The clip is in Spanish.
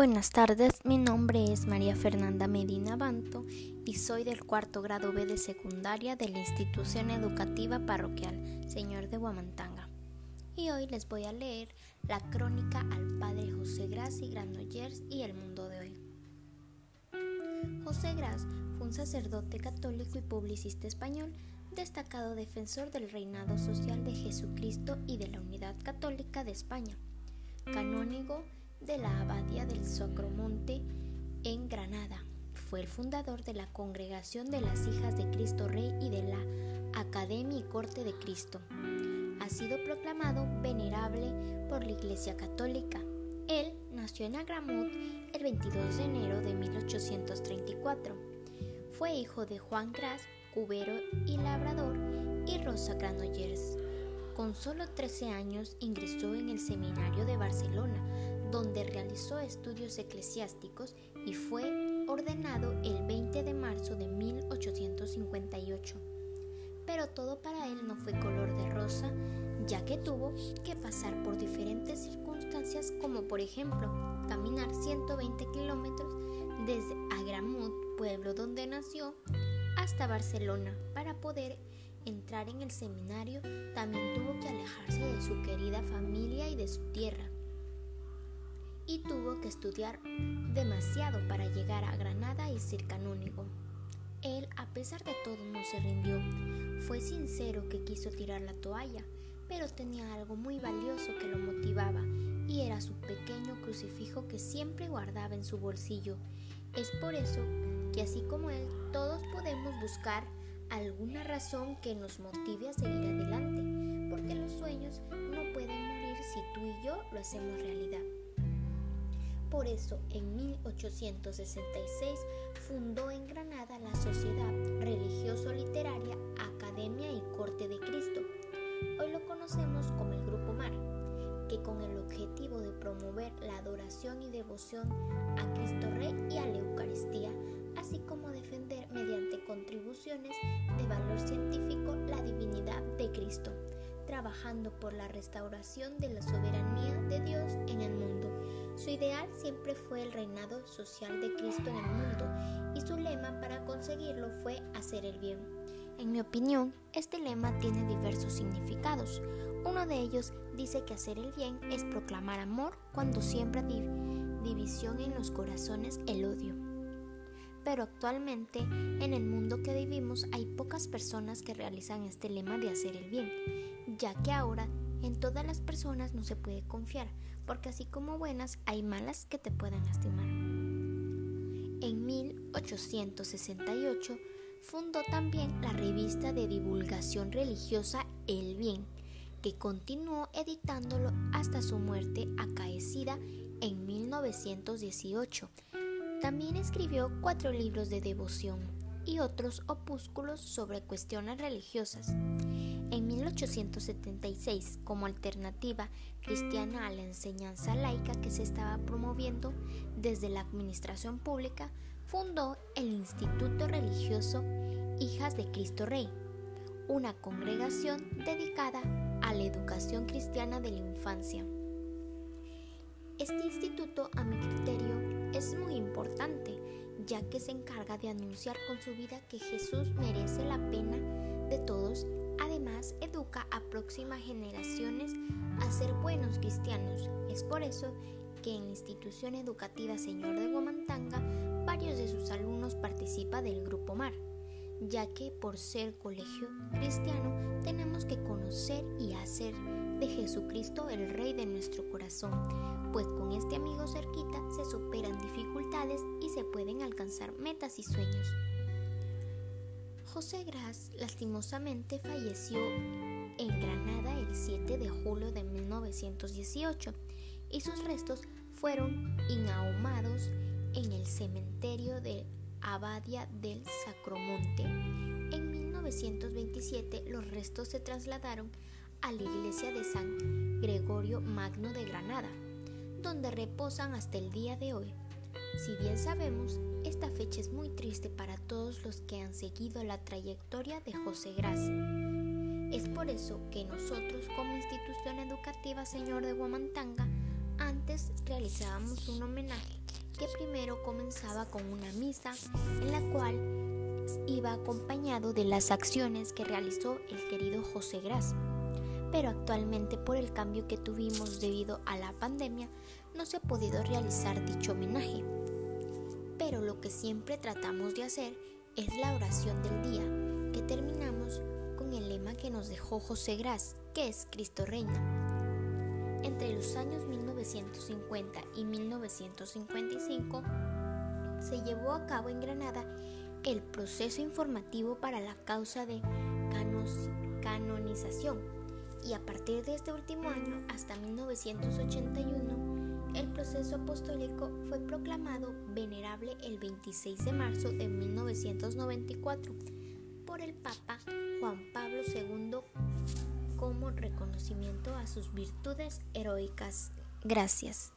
Buenas tardes, mi nombre es María Fernanda Medina Banto y soy del cuarto grado B de secundaria de la institución educativa parroquial Señor de Guamantanga. Y hoy les voy a leer la crónica al padre José Gras y Granollers y el mundo de hoy. José Gras fue un sacerdote católico y publicista español, destacado defensor del reinado social de Jesucristo y de la unidad católica de España, canónigo de la Abadía del Sacromonte en Granada. Fue el fundador de la Congregación de las Hijas de Cristo Rey y de la Academia y Corte de Cristo. Ha sido proclamado venerable por la Iglesia Católica. Él nació en Agramut el 22 de enero de 1834. Fue hijo de Juan Gras, cubero y labrador, y Rosa Granollers. Con solo 13 años ingresó en el seminario de Barcelona, donde realizó estudios eclesiásticos y fue ordenado el 20 de marzo de 1858. Pero todo para él no fue color de rosa, ya que tuvo que pasar por diferentes circunstancias como por ejemplo caminar 120 kilómetros desde Agramut, pueblo donde nació, hasta Barcelona para poder entrar en el seminario, también tuvo que alejarse de su querida familia y de su tierra y tuvo que estudiar demasiado para llegar a Granada y ser canónigo. Él, a pesar de todo, no se rindió. Fue sincero que quiso tirar la toalla, pero tenía algo muy valioso que lo motivaba, y era su pequeño crucifijo que siempre guardaba en su bolsillo. Es por eso que así como él, todos podemos buscar alguna razón que nos motive a seguir adelante, porque los sueños no pueden morir si tú y yo lo hacemos realidad. Por eso, en 1866 fundó en Granada la Sociedad Religioso-Literaria Academia y Corte de Cristo. Hoy lo conocemos como el Grupo Mar, que con el objetivo de promover la adoración y devoción a Cristo Rey y a la Eucaristía, así como defender mediante contribuciones de valor científico la divinidad de Cristo, trabajando por la restauración de la soberanía de Dios en el mundo su ideal siempre fue el reinado social de Cristo en el mundo y su lema para conseguirlo fue hacer el bien. En mi opinión, este lema tiene diversos significados. Uno de ellos dice que hacer el bien es proclamar amor cuando siembra división en los corazones el odio. Pero actualmente, en el mundo que vivimos, hay pocas personas que realizan este lema de hacer el bien, ya que ahora en todas las personas no se puede confiar, porque así como buenas hay malas que te pueden lastimar. En 1868 fundó también la revista de divulgación religiosa El Bien, que continuó editándolo hasta su muerte acaecida en 1918. También escribió cuatro libros de devoción y otros opúsculos sobre cuestiones religiosas. En 1876, como alternativa cristiana a la enseñanza laica que se estaba promoviendo desde la administración pública, fundó el Instituto Religioso Hijas de Cristo Rey, una congregación dedicada a la educación cristiana de la infancia. Este instituto, a mi criterio, es muy importante, ya que se encarga de anunciar con su vida que Jesús merece la pena de todos Además, educa a próximas generaciones a ser buenos cristianos. Es por eso que en la institución educativa Señor de Guamantanga, varios de sus alumnos participan del Grupo Mar, ya que por ser colegio cristiano tenemos que conocer y hacer de Jesucristo el Rey de nuestro corazón, pues con este amigo cerquita se superan dificultades y se pueden alcanzar metas y sueños. José Gras lastimosamente falleció en Granada el 7 de julio de 1918 y sus restos fueron inahumados en el cementerio de Abadia del Sacromonte. En 1927 los restos se trasladaron a la iglesia de San Gregorio Magno de Granada, donde reposan hasta el día de hoy. Si bien sabemos, esta fecha es muy triste para todos los que han seguido la trayectoria de José Gras. Es por eso que nosotros como institución educativa Señor de Guamantanga antes realizábamos un homenaje que primero comenzaba con una misa en la cual iba acompañado de las acciones que realizó el querido José Gras. Pero actualmente por el cambio que tuvimos debido a la pandemia no se ha podido realizar dicho homenaje. Pero lo que siempre tratamos de hacer es la oración del día, que terminamos con el lema que nos dejó José Gras, que es Cristo Reina. Entre los años 1950 y 1955 se llevó a cabo en Granada el proceso informativo para la causa de canonización y a partir de este último año hasta 1981 el proceso apostólico fue proclamado venerable el 26 de marzo de 1994 por el Papa Juan Pablo II como reconocimiento a sus virtudes heroicas. Gracias.